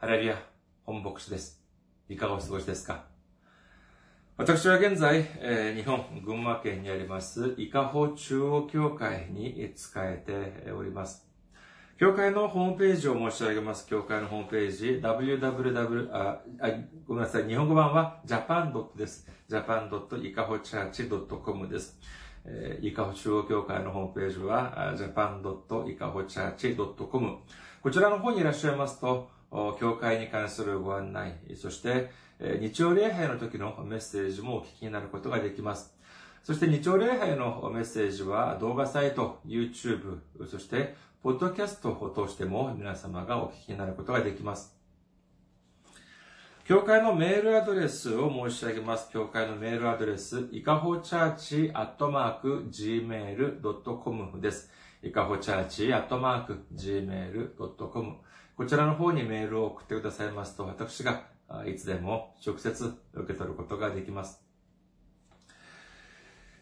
ハレルヤ、本牧師です。いかがお過ごしですか？私は現在、えー日本、群馬県にあります、伊香保中央教会に仕えております。教会のホームページを申し上げます。教会のホームページ、www、あ、あごめんなさい。日本語版は japan. です。japan.ikahochurch.com です。えー、伊香保中央教会のホームページは、japan.ikahochurch.com。こちらの方にいらっしゃいますと、教会に関するご案内、そして、日曜礼拝の時のメッセージもお聞きになることができます。そして日曜礼拝のメッセージは動画サイト、YouTube、そしてポッドキャストを通しても皆様がお聞きになることができます。教会のメールアドレスを申し上げます。教会のメールアドレス、いかほチャーチアットマーク gmail.com です。いかほチャーチアットマーク gmail.com こちらの方にメールを送ってくださいますと、私がいつでも直接受け取ることができます。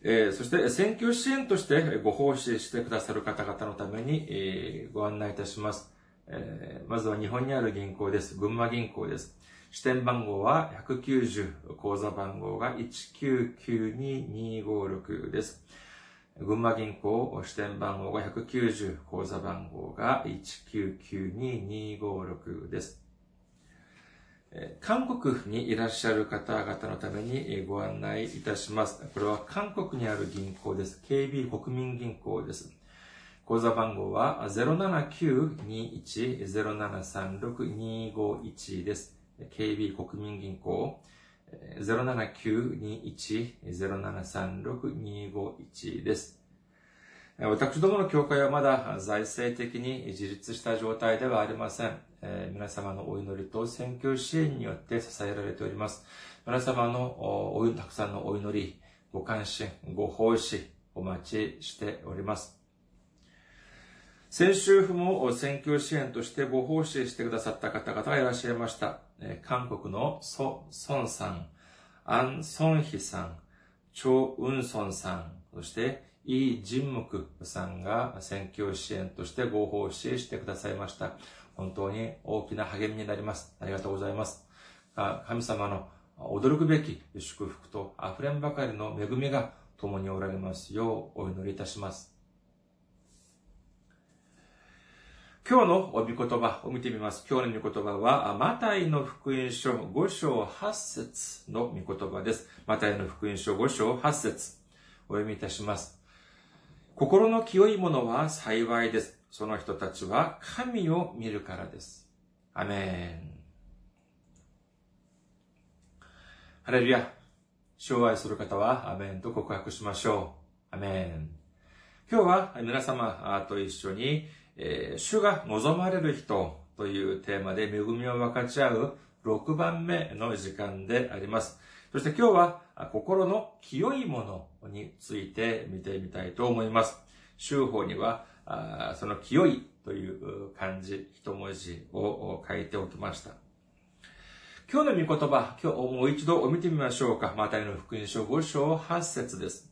えーそして、選挙支援としてご奉仕してくださる方々のために、えーご案内いたします。えーまずは日本にある銀行です。群馬銀行です。支店番号は190、口座番号が1992256です。群馬銀行支店番号が190、口座番号が1992256です。韓国にいらっしゃる方々のためにご案内いたします。これは韓国にある銀行です。KB 国民銀行です。口座番号は079-21-0736-251です。KB 国民銀行079-21-0736-251です。私どもの教会はまだ財政的に自立した状態ではありません。え皆様のお祈りと選挙支援によって支えられております。皆様のおたくさんのお祈り、ご関心、ご奉仕、お待ちしております。先週も選挙支援としてご奉仕してくださった方々がいらっしゃいました。韓国のソ・ソンさん、アン・ソンヒさん、チョ・ウンソンさん、そしてイ・ジンムクさんが選挙支援としてご奉仕してくださいました。本当に大きな励みになります。ありがとうございます。神様の驚くべき祝福と溢れんばかりの恵みが共におられますようお祈りいたします。今日のお御言葉を見てみます。今日の御言葉は、マタイの福音書5章8節の御言葉です。マタイの福音書5章8節お読みいたします。心の清いものは幸いです。その人たちは神を見るからです。アメン。ハレルヤ。主を愛する方はアメンと告白しましょう。アメン。今日は皆様と一緒に、えー主が望まれる人というテーマで恵みを分かち合う6番目の時間であります。そして今日は心の清いものについて見てみたいと思います。週法にはあその清いという漢字、一文字を書いておきました。今日の御言葉、今日もう一度見てみましょうか。マタイの福音書5章8節です。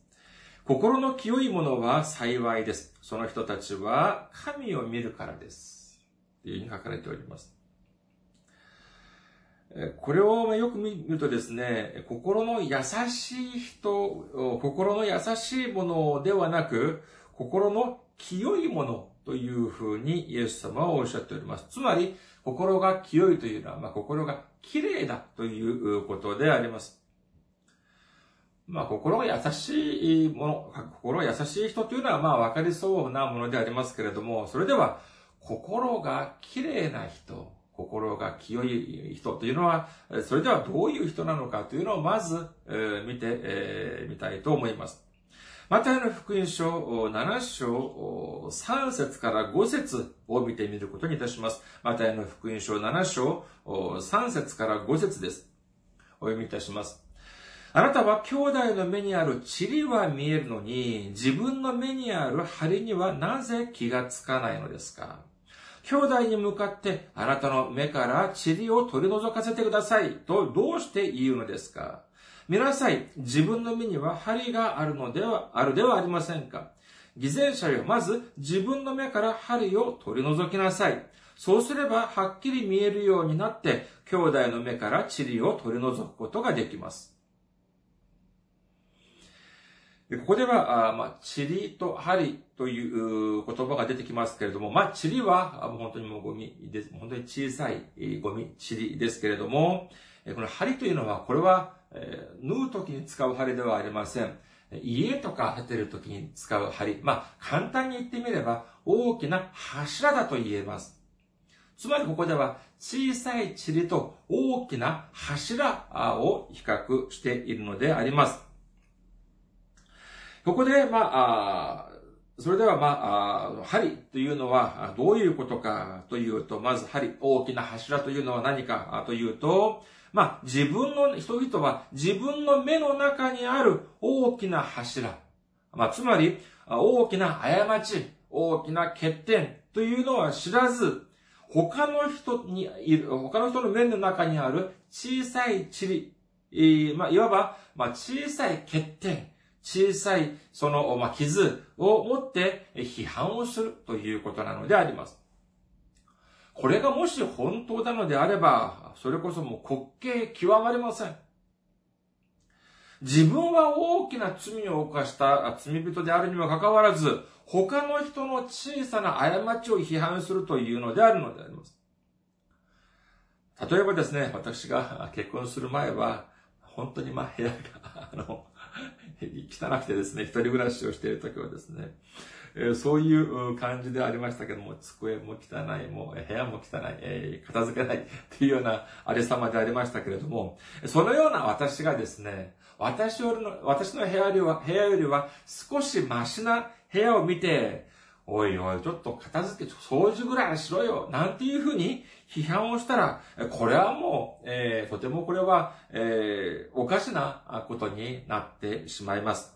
心の清いものは幸いです。その人たちは神を見るからです。というふうに書かれております。これをよく見るとですね、心の優しい人、心の優しいものではなく、心の清いものというふうにイエス様はおっしゃっております。つまり、心が清いというのは、まあ、心が綺麗だということであります。まあ、心が優しいもの、心が優しい人というのは、まあ、わかりそうなものでありますけれども、それでは、心が綺麗な人、心が清い人というのは、それではどういう人なのかというのをまず、えー見て、えーみたいと思います。マタイの福音書7章3節から5節を見てみることにいたします。マタイの福音書7章3節から5節です。お読みいたします。あなたは兄弟の目にある塵は見えるのに、自分の目にある針にはなぜ気がつかないのですか？兄弟に向かって、あなたの目から塵を取り除かせてくださいとどうして言うのですか？見なさい。自分の目には針があるのでは、あるではありませんか？偽善者よ、まず自分の目から針を取り除きなさい。そうすればはっきり見えるようになって、兄弟の目から塵を取り除くことができます。ここでは、あまあ、塵と針という言葉が出てきますけれども、まあ、塵は、本当にもうゴミです。本当に小さいゴミ、塵ですけれども、この針というのは、これは、えー、縫う時に使う針ではありません。家とか建てる時に使う針。まあ、簡単に言ってみれば、大きな柱だと言えます。つまりここでは、小さい塵と大きな柱を比較しているのであります。ここで、まあ、それでは、まあ、針というのはどういうことかというと、まず針、大きな柱というのは何かというと、まあ、自分の、人々は自分の目の中にある大きな柱。まあ、つまり、大きな過ち、大きな欠点というのは知らず、他の人にいる、他の人の目の中にある小さい塵、えー、まあ、いわば、まあ、小さい欠点、小さいその、まあ、傷を持って批判をするということなのであります。これがもし本当なのであれば、それこそもう滑稽極まりません。自分は大きな罪を犯した罪人であるにもかかわらず、他の人の小さな過ちを批判するというのであるのであります。例えばですね、私が結婚する前は、本当にまあ部屋が、あの、汚くてですね、一人暮らしをしている時はですね、えそういう感じでありましたけども、机も汚い、もう部屋も汚い、え片付けない っていうようなありさまでありましたけれども、そのような私がですね、私よりの、私の部屋よりは、部屋よりは少しマシな部屋を見て、おいおい、ちょっと片付け、掃除ぐらいしろよ、なんていうふうに批判をしたら、これはもう、えー、とてもこれは、えー、おかしなことになってしまいます。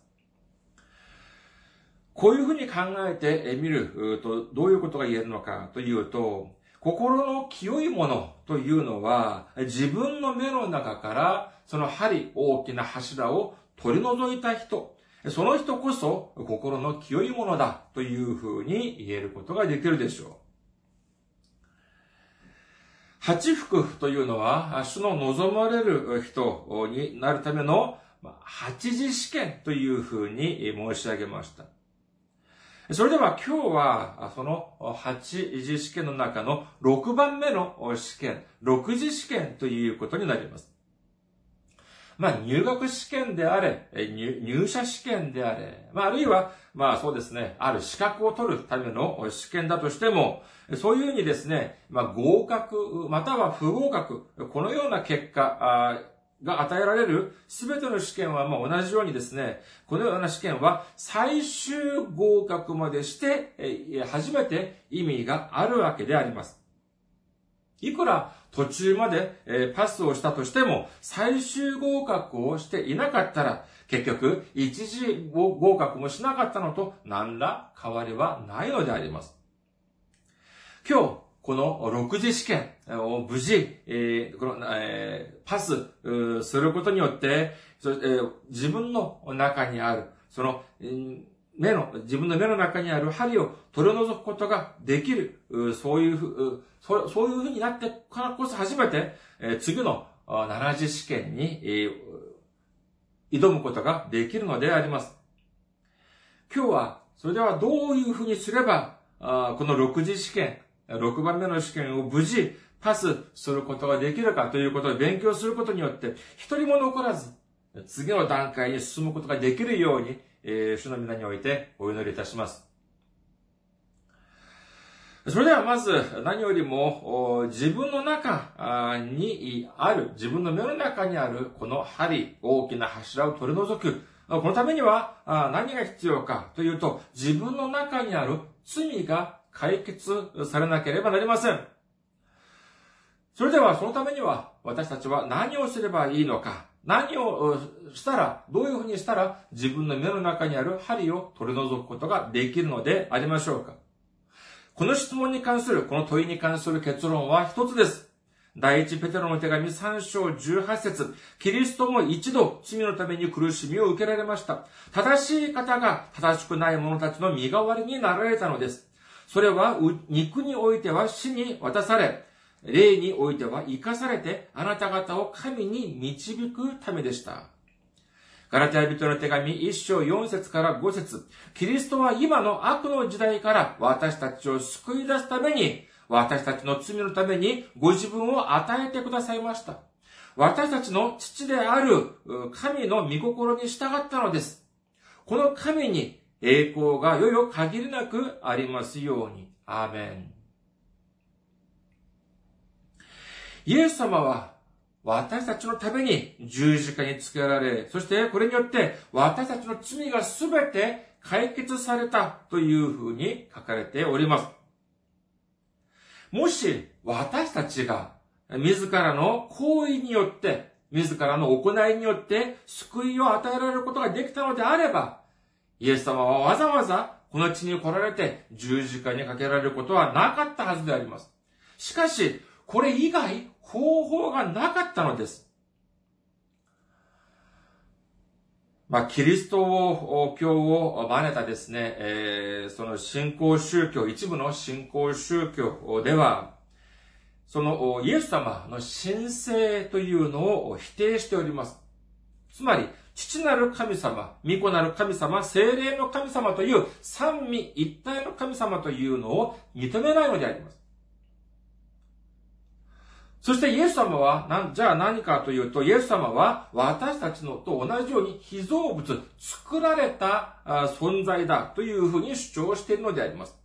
こういうふうに考えてみると、どういうことが言えるのかというと、心の清いものというのは、自分の目の中からその針、大きな柱を取り除いた人、その人こそ心の清いものだというふうに言えることができるでしょう。八福というのは、主の望まれる人になるための八次試験というふうに申し上げました。それでは今日は、その八次試験の中の6番目の試験、6次試験ということになります。まあ、入学試験であれ、入社試験であれ、まあ、あるいは、まあそうですね、ある資格を取るための試験だとしても、そういうふうにですね、まあ合格、または不合格、このような結果が与えられるすべての試験はまあ同じようにですね、このような試験は最終合格までして、初めて意味があるわけであります。いくら途中まで、えパスをしたとしても、最終合格をしていなかったら、結局、一次合格もしなかったのと何ら変わりはないのであります。今日、この6次試験を無事、え、このえ、パスすることによって、えー、自分の中にある、その、目の、自分の目の中にある針を取り除くことができる、そういうふう、そういうふうになってからこそ初めて、次の七次試験に、挑むことができるのであります。今日は、それではどういうふうにすれば、この六次試験、6番目の試験を無事パスすることができるかということを勉強することによって、一人も残らず、次の段階に進むことができるように、えー、主の皆においてお祈りいたします。それではまず何よりも自分の中にある、自分の目の中にあるこの針、大きな柱を取り除く。このためには何が必要かというと、自分の中にある罪が解決されなければなりません。それではそのためには私たちは何をすればいいのか、何をしたら、どういうふうにしたら自分の目の中にある針を取り除くことができるのでありましょうかこの質問に関する、この問いに関する結論は一つです。第一ペテロの手紙3章18節キリストも一度罪のために苦しみを受けられました。正しい方が正しくない者たちの身代わりになられたのです。それは肉においては死に渡され、霊においては生かされてあなた方を神に導くためでした。ガラテヤ人の手紙1章4節から5節キリストは今の悪の時代から私たちを救い出すために、私たちの罪のためにご自分を与えてくださいました。私たちの父である神の御心に従ったのです。この神に栄光がよよ限りなくありますように。アーメン。イエス様は私たちのために十字架につけられ、そしてこれによって私たちの罪がすべて解決されたというふうに書かれております。もし私たちが自らの行為によって、自らの行いによって救いを与えられることができたのであれば、イエス様はわざわざこの地に来られて十字架にかけられることはなかったはずであります。しかし、これ以外方法がなかったのです。まあ、キリストを、教を真似たですね、えー、その信仰宗教、一部の信仰宗教では、そのイエス様の神聖というのを否定しております。つまり、父なる神様、御子なる神様、精霊の神様という三位一体の神様というのを認めないのであります。そしてイエス様は、なんじゃあ何かというと、イエス様は私たちのと同じように被造物、作られた存在だというふうに主張しているのであります。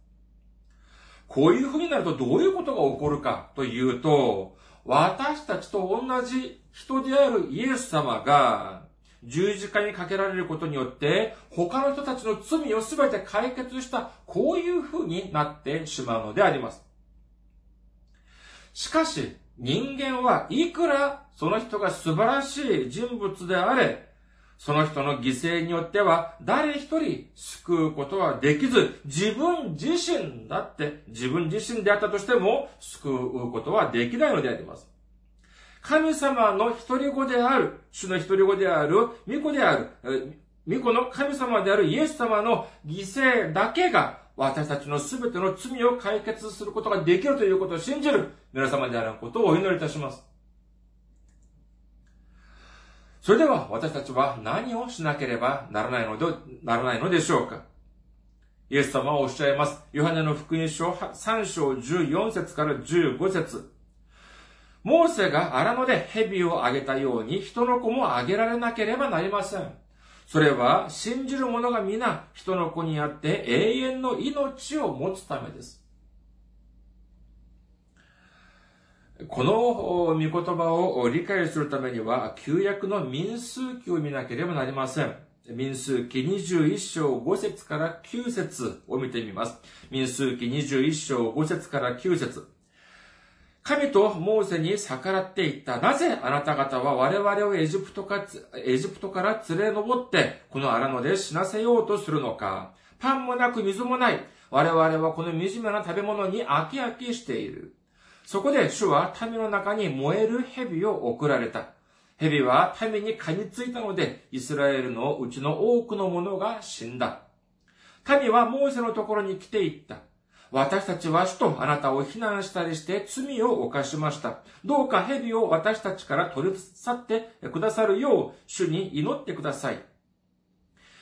こういうふうになるとどういうことが起こるかというと、私たちと同じ人であるイエス様が十字架にかけられることによって、他の人たちの罪をすべて解決した、こういうふうになってしまうのであります。しかし、人間はいくらその人が素晴らしい人物であれ、その人の犠牲によっては誰一人救うことはできず、自分自身だって自分自身であったとしても救うことはできないのであります。神様の一人子である、主の一人子である、御子である、御子の神様であるイエス様の犠牲だけが私たちのすべての罪を解決することができるということを信じる皆様であることをお祈りいたします。それでは私たちは何をしなければならないので、ならないのでしょうかイエス様はおっしゃいます。ヨハネの福音書3章14節から15節モーセが荒野で蛇をあげたように人の子もあげられなければなりません。それは信じる者が皆人の子にあって永遠の命を持つためです。この御言葉を理解するためには、旧約の民数記を見なければなりません。民数記21章5節から9節を見てみます。民数記21章5節から9節神とモーセに逆らっていった。なぜあなた方は我々をエジプトか、エジプトから連れ上って、この荒野で死なせようとするのか。パンもなく水もない。我々はこの惨めな食べ物に飽き飽きしている。そこで主は民の中に燃える蛇を送られた。蛇は民に噛みついたので、イスラエルのうちの多くの者が死んだ。民はモーセのところに来ていった。私たちは主とあなたを非難したりして罪を犯しました。どうか蛇を私たちから取り去ってくださるよう主に祈ってください。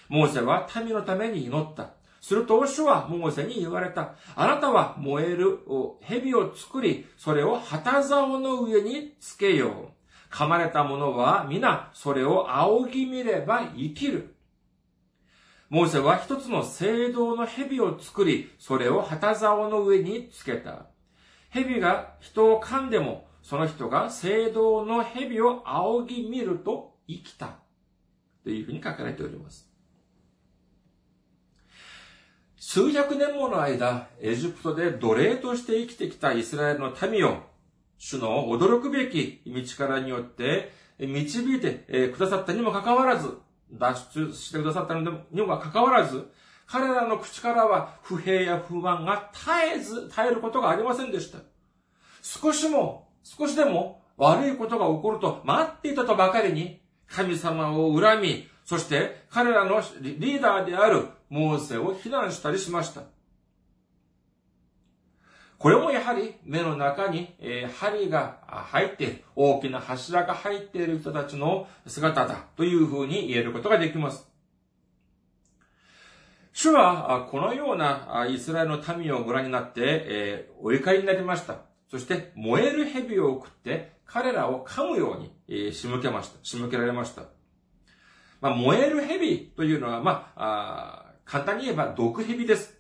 モーセは民のために祈った。すると主はモーセに言われた。あなたは燃える蛇を作り、それを旗竿の上につけよう。噛まれた者は皆それを仰ぎ見れば生きる。モーセは一つの聖堂の蛇を作り、それを旗竿の上につけた。蛇が人を噛んでも、その人が聖堂の蛇を仰ぎ見ると生きた。というふうに書かれております。数百年もの間、エジプトで奴隷として生きてきたイスラエルの民を、主の驚くべき道からによって導いてくださったにもかかわらず、脱出してくださったのにもかかわらず、彼らの口からは不平や不満が絶えず、絶えることがありませんでした。少しも、少しでも悪いことが起こると待っていたとばかりに、神様を恨み、そして彼らのリーダーであるモーセを非難したりしました。これもやはり目の中に、え針が入っている、大きな柱が入っている人たちの姿だというふうに言えることができます。主は、このようなイスラエルの民をご覧になって、えお怒りになりました。そして、燃える蛇を送って、彼らを噛むように、え仕向けました。仕向けられました。まあ、燃える蛇というのは、まあ、あ簡単に言えば毒蛇です。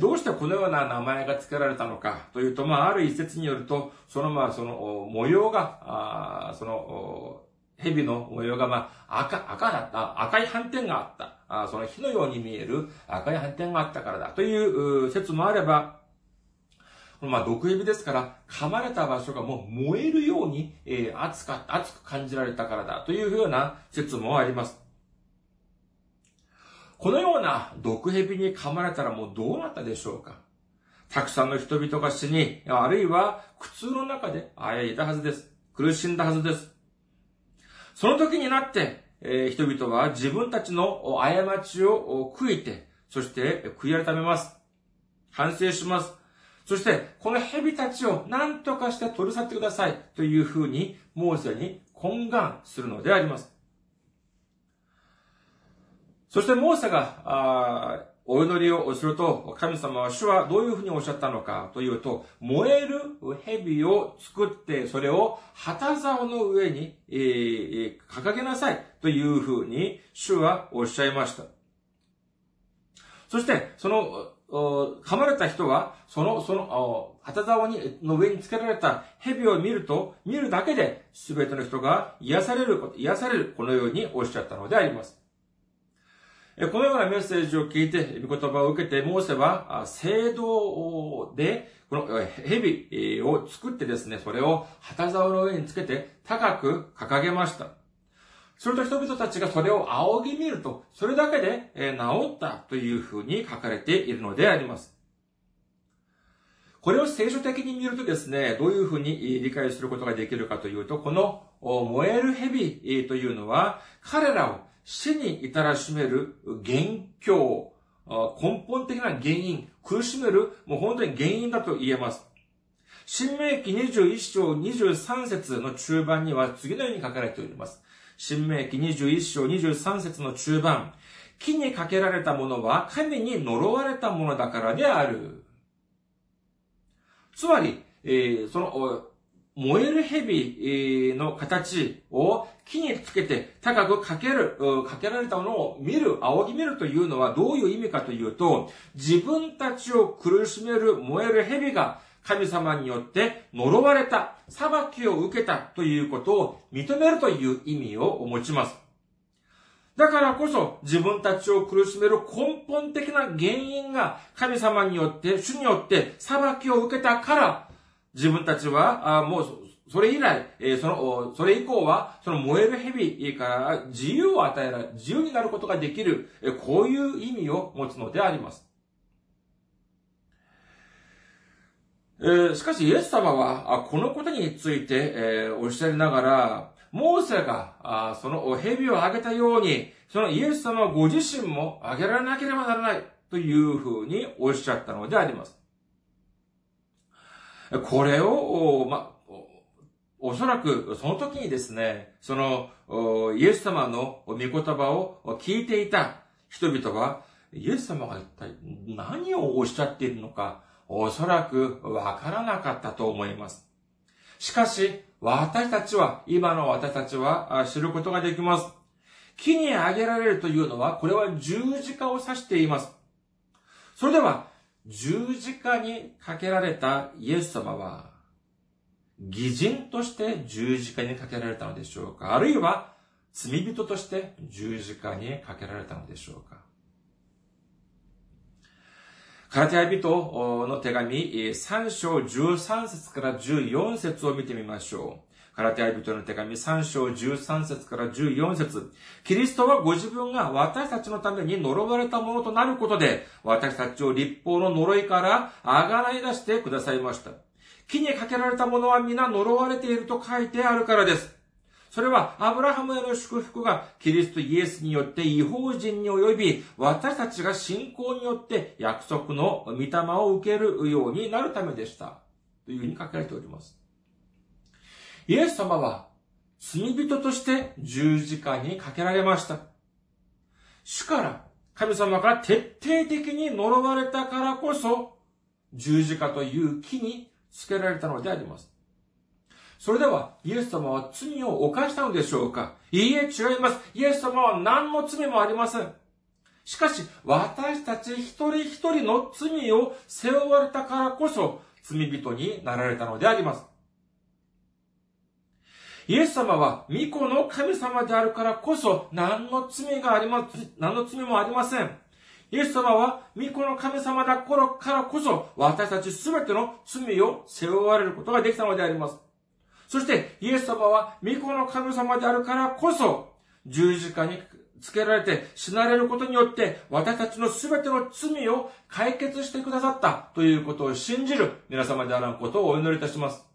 どうしてこのような名前が付けられたのかというと、まあ、ある一説によると、そのまあ、その模様が、あその、蛇の模様がまあ、赤、赤だった、赤い斑点があった、あその火のように見える赤い斑点があったからだという説もあれば、まあ、毒蛇ですから、噛まれた場所がもう燃えるように、えー、熱か、熱く感じられたからだというような説もあります。このような毒蛇に噛まれたらもうどうなったでしょうか？たくさんの人々が死に、あるいは苦痛の中であやいだはずです。苦しんだはずです。その時になって、えー、人々は自分たちの過ちを悔いて、そして悔い改めます。反省します。そして、この蛇たちを何とかして取り去ってくださいというふうに、モーセに懇願するのであります。そしてモーセが、お祈りをすると、神様は主はどういうふうにおっしゃったのかというと、燃える蛇を作って、それを旗竿の上に、えー、掲げなさいというふうに主はおっしゃいました。そして、その、噛まれた人は、その、その、旗竿に、の上につけられた蛇を見ると、見るだけで、すべての人が癒される、癒される、このようにおっしゃったのであります。このようなメッセージを聞いて、御言葉を受けて、モーセは、聖堂で、この蛇を作ってですね、それを旗竿の上につけて高く掲げました。すると人々たちがそれを仰ぎ見ると、それだけで治ったというふうに書かれているのであります。これを聖書的に見るとですね、どういうふうに理解することができるかというと、この燃える蛇というのは、彼らを死に至らしめる元凶、根本的な原因、苦しめる、もう本当に原因だと言えます。新明記21章23節の中盤には次のように書かれております。新明記21章23節の中盤、木にかけられたものは神に呪われたものだからである。つまり、えー、その、燃える蛇の形を木につけて高くかける、かけられたものを見る、仰ぎ見るというのはどういう意味かというと、自分たちを苦しめる燃える蛇が神様によって呪われた、裁きを受けたということを認めるという意味を持ちます。だからこそ自分たちを苦しめる根本的な原因が神様によって、主によって裁きを受けたから、自分たちは、あもう、それ以来、えー、その、それ以降は、その燃える蛇から自由を与えられ、自由になることができる、えー、こういう意味を持つのであります。えー、しかし、イエス様は、このことについて、えー、おっしゃりながら、モーセが、あその蛇をあげたように、そのイエス様ご自身もあげられなければならない、というふうにおっしゃったのであります。これを、ま、おそらくその時にですね、そのイエス様の御言葉を聞いていた人々は、イエス様が一体何をおっしゃっているのか、おそらくわからなかったと思います。しかし、私たちは、今の私たちは知ることができます。木にあげられるというのは、これは十字架を指しています。それでは、十字架にかけられたイエス様は、偽人として十字架にかけられたのでしょうか？あるいは、罪人として十字架にかけられたのでしょうか？カラテヤ人の手紙3章13節から14節を見てみましょう。カラテヤ人の手紙3章13節から14節キリストはご自分が私たちのために呪われたものとなることで、私たちを立法の呪いからあがらい出してくださいました。木にかけられたものは皆呪われていると書いてあるからです。それはアブラハムへの祝福がキリストイエスによって違法人に及び、私たちが信仰によって約束の御霊を受けるようになるためでした。というふうに書かれております。イエス様は罪人として十字架にかけられました。主から、神様から徹底的に呪われたからこそ、十字架という木につけられたのであります。それでは、イエス様は罪を犯したのでしょうか？いいえ、違います。イエス様は何の罪もありません。しかし、私たち一人一人の罪を背負われたからこそ、罪人になられたのであります。イエス様は、御子の神様であるからこそ、何の罪がありま、何の罪もありません。イエス様は、御子の神様だからこそ、私たちすべての罪を背負われることができたのであります。そして、イエス様は、御子の神様であるからこそ、十字架につけられて死なれることによって、私たちのすべての罪を解決してくださったということを信じる皆様であることをお祈りいたします。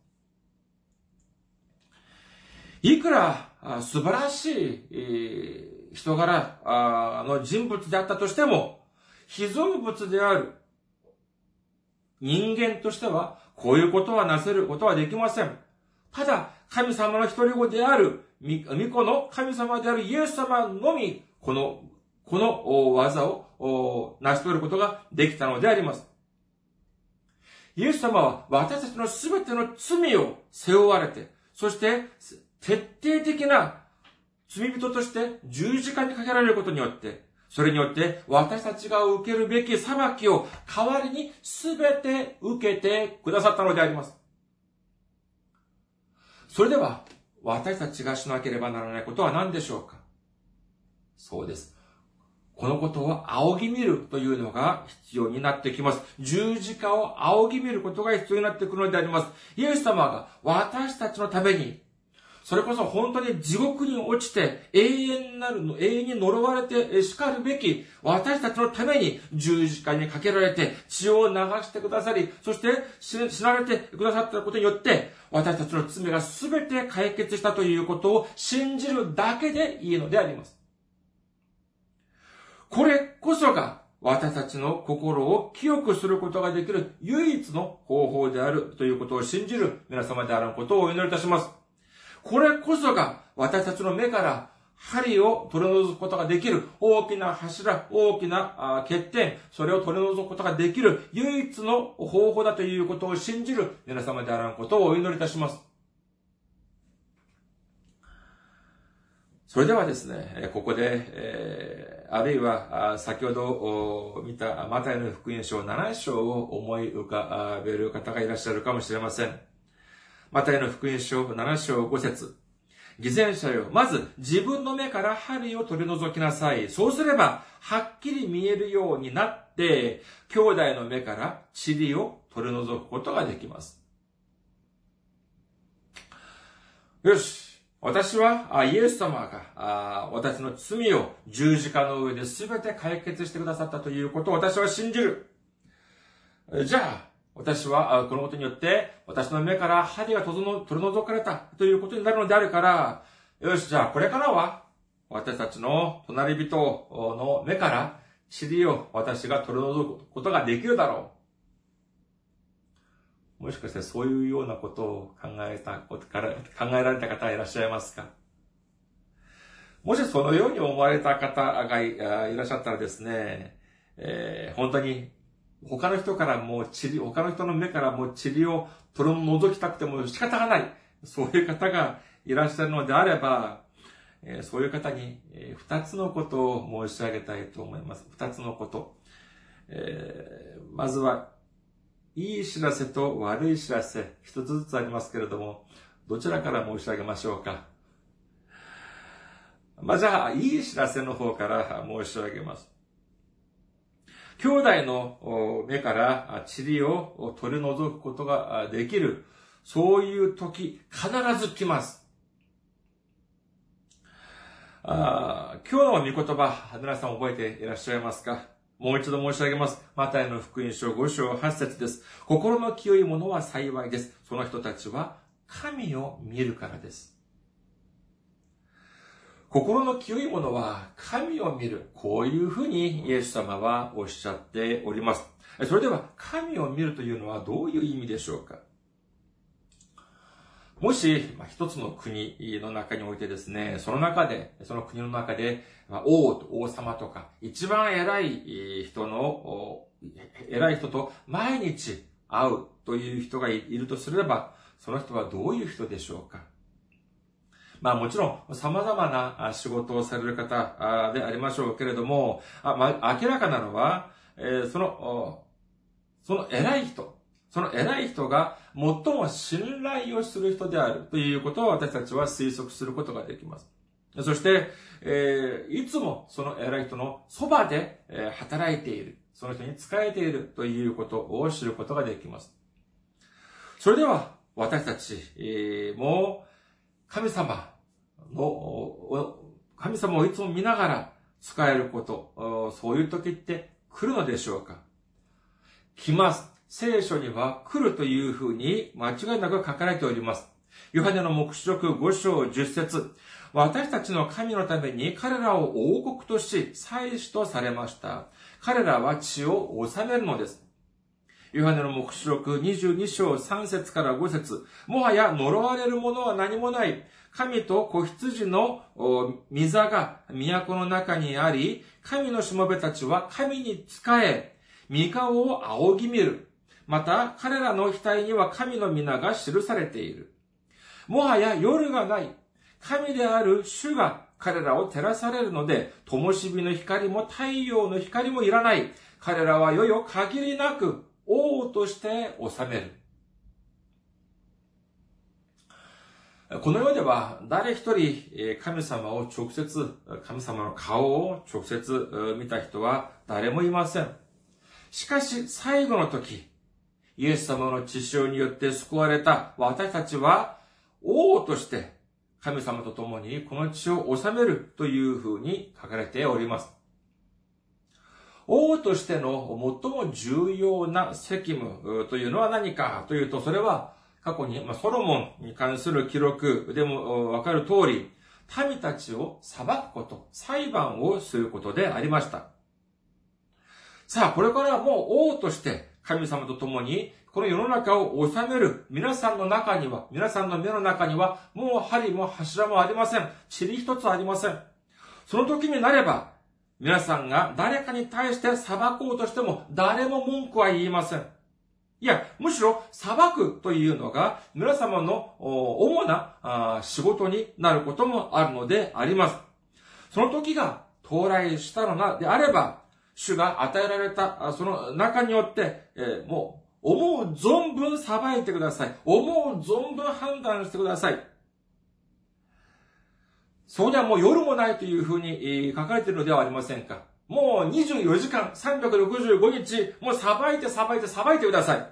いくら素晴らしい人柄の人物であったとしても、被造物である人間としては、こういうことはなせることはできません。ただ、神様の一人子である、御子の神様であるイエス様のみ、この、この技を成し遂げることができたのであります。イエス様は私たちのすべての罪を背負われて、そして徹底的な罪人として十字架にかけられることによって、それによって私たちが受けるべき裁きを代わりに全て受けてくださったのであります。それでは、私たちがしなければならないことは何でしょうか？そうです。このことを仰ぎ見るというのが必要になってきます。十字架を仰ぎ見ることが必要になってくるのであります。イエス様が私たちのために、それこそ本当に地獄に落ちて永遠なるの、永遠に呪われて叱るべき私たちのために十字架にかけられて血を流してくださり、そして死なれてくださったことによって私たちの罪が全て解決したということを信じるだけでいいのであります。これこそが私たちの心を清くすることができる唯一の方法であるということを信じる皆様であることをお祈りいたします。これこそが私たちの目から針を取り除くことができる大きな柱、大きな欠点、それを取り除くことができる唯一の方法だということを信じる皆様であらんことをお祈りいたします。それではですね、ここで、え、あるいは先ほど見たマタイの福音書7章を思い浮かべる方がいらっしゃるかもしれません。マタイの福音書7章5節偽善者よ。まず自分の目から針を取り除きなさい。そうすれば、はっきり見えるようになって、兄弟の目から塵を取り除くことができます。よし。私は、イエス様が、私の罪を十字架の上で全て解決してくださったということを私は信じる。じゃあ、私は、このことによって、私の目から針が取り除かれたということになるのであるから、よし、じゃあこれからは、私たちの隣人の目から塵を私が取り除くことができるだろう。もしかしてそういうようなことを考えた、考えられた方いらっしゃいますか？もしそのように思われた方がいらっしゃったらですね、えー、本当に他の人からもう塵、他の人の目からもう塵を取り除きたくても仕方がない。そういう方がいらっしゃるのであれば、えそういう方に、え二つのことを申し上げたいと思います。二つのこと。えー、まずは、いい知らせと悪い知らせ、一つずつありますけれども、どちらから申し上げましょうか。まあ、じゃあ、いい知らせの方から申し上げます。兄弟の目から塵を取り除くことができる、そういう時、必ず来ます。あ今日の御言葉、皆さん覚えていらっしゃいますか？もう一度申し上げます。マタイの福音書5章8節です。心の清い者は幸いです。その人たちは神を見るからです。心の清い者は神を見る。こういうふうにイエス様はおっしゃっております。それでは神を見るというのはどういう意味でしょうか？もし、まあ、一つの国の中においてですね、その中で、その国の中で、まあ、王と王様とか、一番偉い人の、偉い人と毎日会うという人がいるとすれば、その人はどういう人でしょうか？まあもちろん様々な仕事をされる方でありましょうけれども、あまあ、明らかなのは、えその、その偉い人、その偉い人が最も信頼をする人であるということを私たちは推測することができます。そして、えー、いつもその偉い人のそばで、えー、働いている。その人に仕えているということを知ることができます。それでは、私たち、えー、も神様の、神様をいつも見ながら使えること、そういう時って来るのでしょうか来ます。聖書には来るというふうに間違いなく書かれております。ヨハネの目視録5章10節私たちの神のために彼らを王国とし、祭司とされました。彼らは血を治めるのです。ヨハネの目視録22章3節から5節もはや呪われるものは何もない。神と子羊の御座が都の中にあり、神のしもべたちは神に仕え、御顔を仰ぎ見る。また、彼らの額には神の皆が記されている。もはや夜がない。神である主が彼らを照らされるので、灯火の光も太陽の光もいらない。彼らは世々限りなく王として治める。この世では誰一人神様を直接、神様の顔を直接見た人は誰もいません。しかし最後の時、イエス様の血潮によって救われた私たちは王として神様と共にこの血を治めるというふうに書かれております。王としての最も重要な責務というのは何か？というと、それは過去に、まソロモンに関する記録でもわかる通り、民たちを裁くこと、裁判をすることでありました。さあ、これからはもう王として神様と共に、この世の中を治める皆さんの中には、皆さんの目の中には、もう針も柱もありません。塵一つありません。その時になれば、皆さんが誰かに対して裁こうとしても、誰も文句は言いません。いや、むしろ裁くというのが皆様の主な仕事になることもあるのであります。その時が到来したの、であれば、主が与えられた、その中によって、えー、もう、思う存分裁いてください。思う存分判断してください。そうではもう夜もないというふうに書かれているのではありませんか。もう24時間、365日、もう裁いて裁いて裁いてください。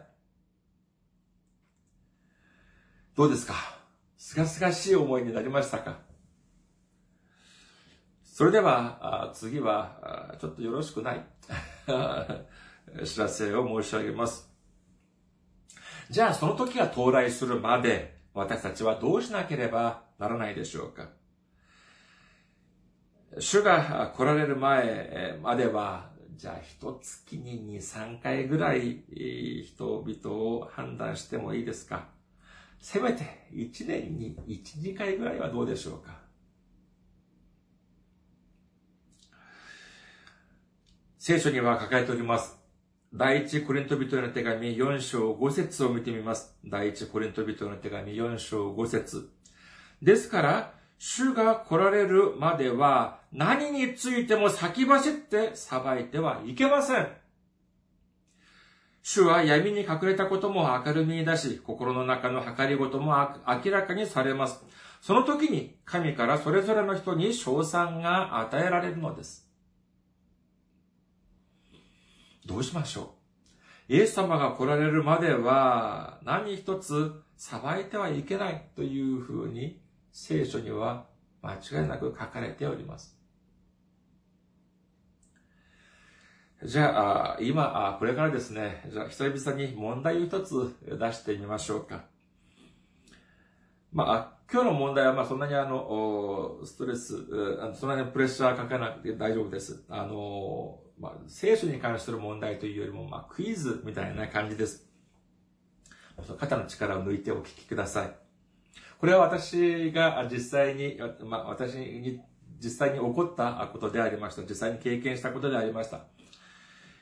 どうですか？すがすがしい思いになりましたか？それでは、次は、ちょっとよろしくない 知らせを申し上げます。じゃあ、その時が到来するまで、私たちはどうしなければならないでしょうか？主が来られる前までは、じゃあ一月に2、3回ぐらい人々を判断してもいいですか？せめて1年に1、2回ぐらいはどうでしょうか？聖書には書かれております。第一コリント人への手紙4章5節を見てみます。第一コリント人への手紙4章5節ですから、主が来られるまでは何についても先走って裁いてはいけません。主は闇に隠れたことも明るみに出し、心の中の計りごとも明らかにされます。その時に神からそれぞれの人に賞賛が与えられるのです。どうしましょう？イエス様が来られるまでは何一つ裁いてはいけないというふうに聖書には間違いなく書かれております。じゃあ、今、これからですね、じゃあ、久々に問題を一つ出してみましょうか。まあ、今日の問題は、まあ、そんなにあの、ストレス、そんなにプレッシャーかけなくて大丈夫です。あの、まあ、聖書に関する問題というよりも、まあ、クイズみたいな感じです。肩の力を抜いてお聞きください。これは私が実際に、まあ、私に実際に起こったことでありました。実際に経験したことでありました。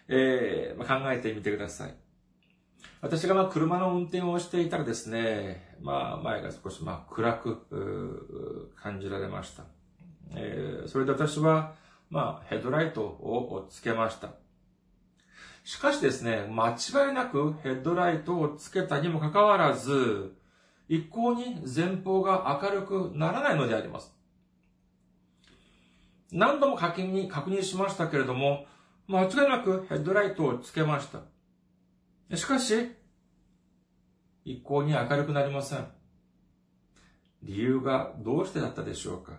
えー、まあ、考えてみてください。私がまあ車の運転をしていたらですね、まあ前が少しまあ暗く感じられました。えー、それで私はまあヘッドライトをつけました。しかしですね、間違いなくヘッドライトをつけたにもかかわらず、一向に前方が明るくならないのであります。何度も確認確認しましたけれども、間違いなくヘッドライトをつけました。しかし、一向に明るくなりません。理由がどうしてだったでしょうか？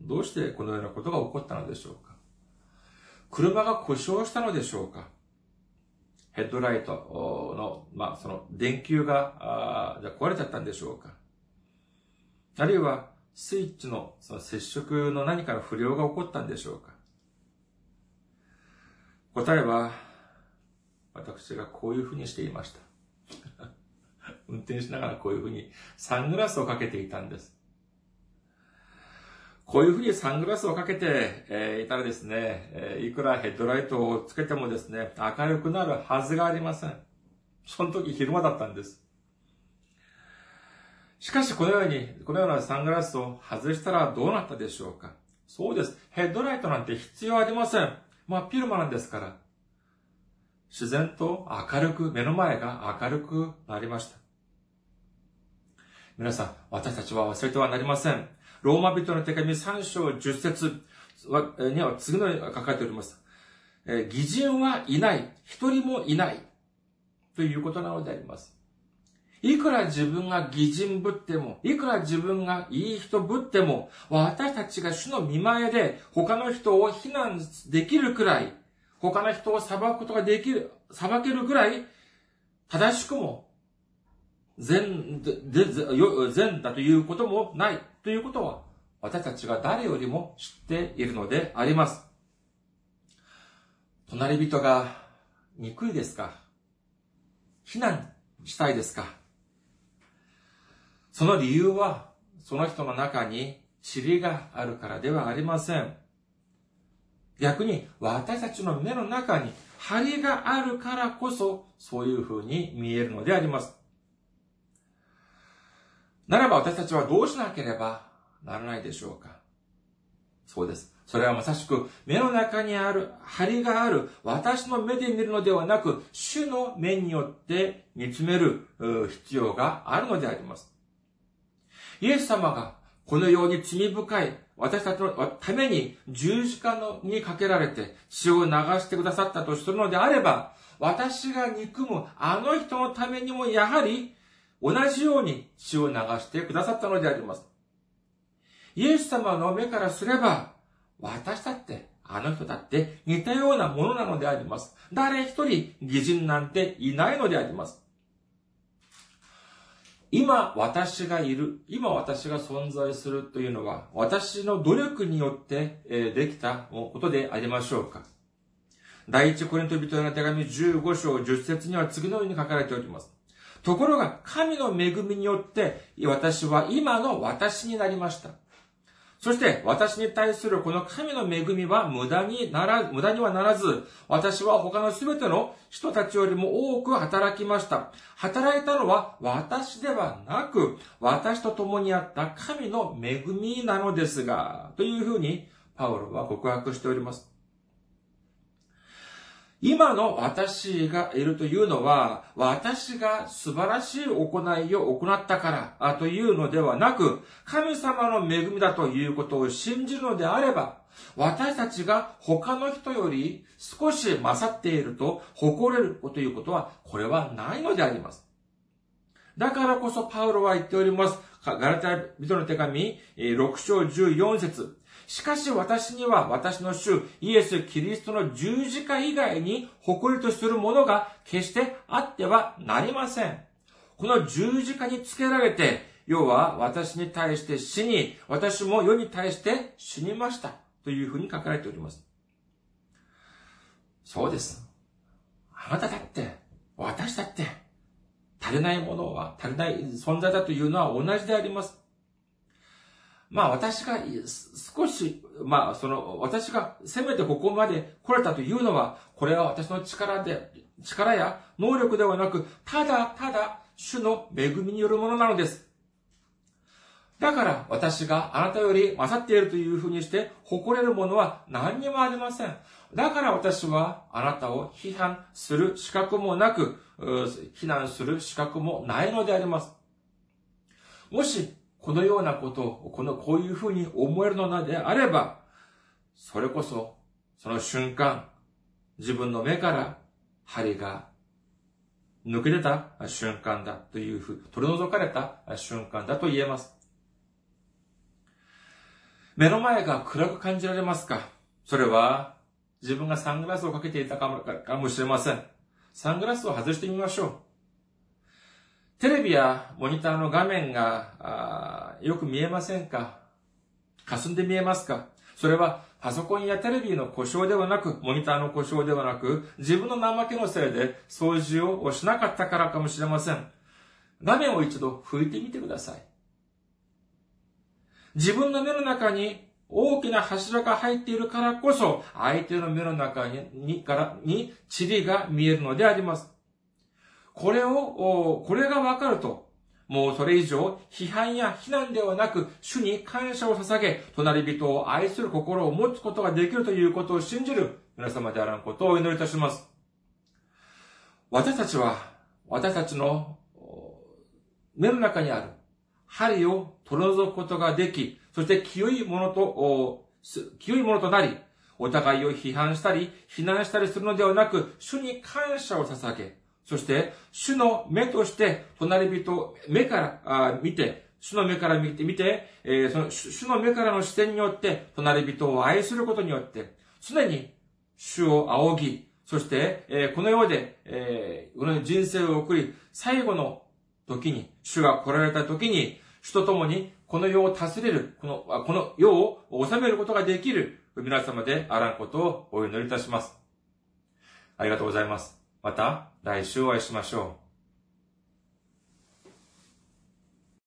どうしてこのようなことが起こったのでしょうか？車が故障したのでしょうか？ヘッドライトの、まあ、その電球が、あじゃ壊れちゃったんでしょうか？あるいは、スイッチのその接触の何かの不良が起こったんでしょうか？答えは、私がこういうふうにしていました。運転しながらこういうふうにサングラスをかけていたんです。こういうふうにサングラスをかけて、えー、いたらですね、えー、いくらヘッドライトをつけてもですね、明るくなるはずがありません。その時昼間だったんです。しかしこのように、このようなサングラスを外したらどうなったでしょうかそうです。ヘッドライトなんて必要ありません。まあ、ピルマなんですから。自然と明るく、目の前が明るくなりました。皆さん、私たちは忘れてはなりません。ローマ人の手紙3章10節には次のように書かれております。え偽人はいない。一人もいない。ということなのであります。いくら自分が偽人ぶっても、いくら自分がいい人ぶっても、私たちが主の見前で他の人を非難できるくらい、他の人を裁くことができる、裁けるぐらい、正しくも、善で、善だということもない。ということは、私たちが誰よりも知っているのであります。隣人が憎いですか？非難したいですか？その理由は、その人の中に塵があるからではありません。逆に私たちの目の中に針があるからこそそういう風に見えるのであります。ならば私たちはどうしなければならないでしょうかそうです。それはまさしく目の中にある針がある私の目で見るのではなく主の目によって見つめる必要があるのであります。イエス様がこのように罪深い私たちのために十字架のにかけられて血を流してくださったとするのであれば、私が憎むあの人のためにもやはり同じように血を流してくださったのであります。イエス様の目からすれば、私だって、あの人だって似たようなものなのであります。誰一人偽人なんていないのであります。今私がいる、今私が存在するというのは、私の努力によってできたことでありましょうか第一コリント人への手紙15章10節には次のように書かれております。ところが、神の恵みによって、私は今の私になりました。そして私に対するこの神の恵みは無駄になら、無駄にはならず、私は他の全ての人たちよりも多く働きました。働いたのは私ではなく、私と共にあった神の恵みなのですが、というふうにパウロは告白しております。今の私がいるというのは、私が素晴らしい行いを行ったからというのではなく、神様の恵みだということを信じるのであれば、私たちが他の人より少し勝っていると誇れるということは、これはないのであります。だからこそパウロは言っております。ガラテヤ人の手紙、6章14節しかし私には私の主イエス・キリストの十字架以外に誇りとするものが決してあってはなりません。この十字架につけられて、世は私に対して死に、私も世に対して死にました。というふうに書かれております。そうです。あなただって、私だって、足りないものは、足りない存在だというのは同じであります。まあ私が少し、まあその私がせめてここまで来れたというのは、これは私の力で、力や能力ではなく、ただただ主の恵みによるものなのです。だから私があなたより勝っているというふうにして誇れるものは何にもありません。だから私はあなたを批判する資格もなく、非難する資格もないのであります。もしこのようなことを、この、こういうふうに思えるのであれば、それこそ、その瞬間、自分の目から針が抜け出た瞬間だというふう、取り除かれた瞬間だと言えます。目の前が暗く感じられますか？それは自分がサングラスをかけていたかもしれません。サングラスを外してみましょう。テレビやモニターの画面がよく見えませんか？霞んで見えますか？それはパソコンやテレビの故障ではなく、モニターの故障ではなく、自分の怠けのせいで掃除をしなかったからかもしれません。画面を一度拭いてみてください。自分の目の中に大きな柱が入っているからこそ、相手の目の中に、にから、に塵が見えるのであります。これを、これがわかると、もうそれ以上、批判や非難ではなく、主に感謝を捧げ、隣人を愛する心を持つことができるということを信じる皆様であらんことをお祈りいたします。私たちは、私たちの目の中にある針を取り除くことができ、そして清いものと、清いものとなり、お互いを批判したり、非難したりするのではなく、主に感謝を捧げ、そして、主の目として、隣人、目から見て、主の目から見て、見て、えー、その主の目からの視点によって、隣人を愛することによって、常に主を仰ぎ、そして、えー、この世で、えー、この人生を送り、最後の時に、主が来られた時に、主と共にこの世を助ける、この、この世を治めることができる皆様であらんことをお祈りいたします。ありがとうございます。また来週お会いしましょう。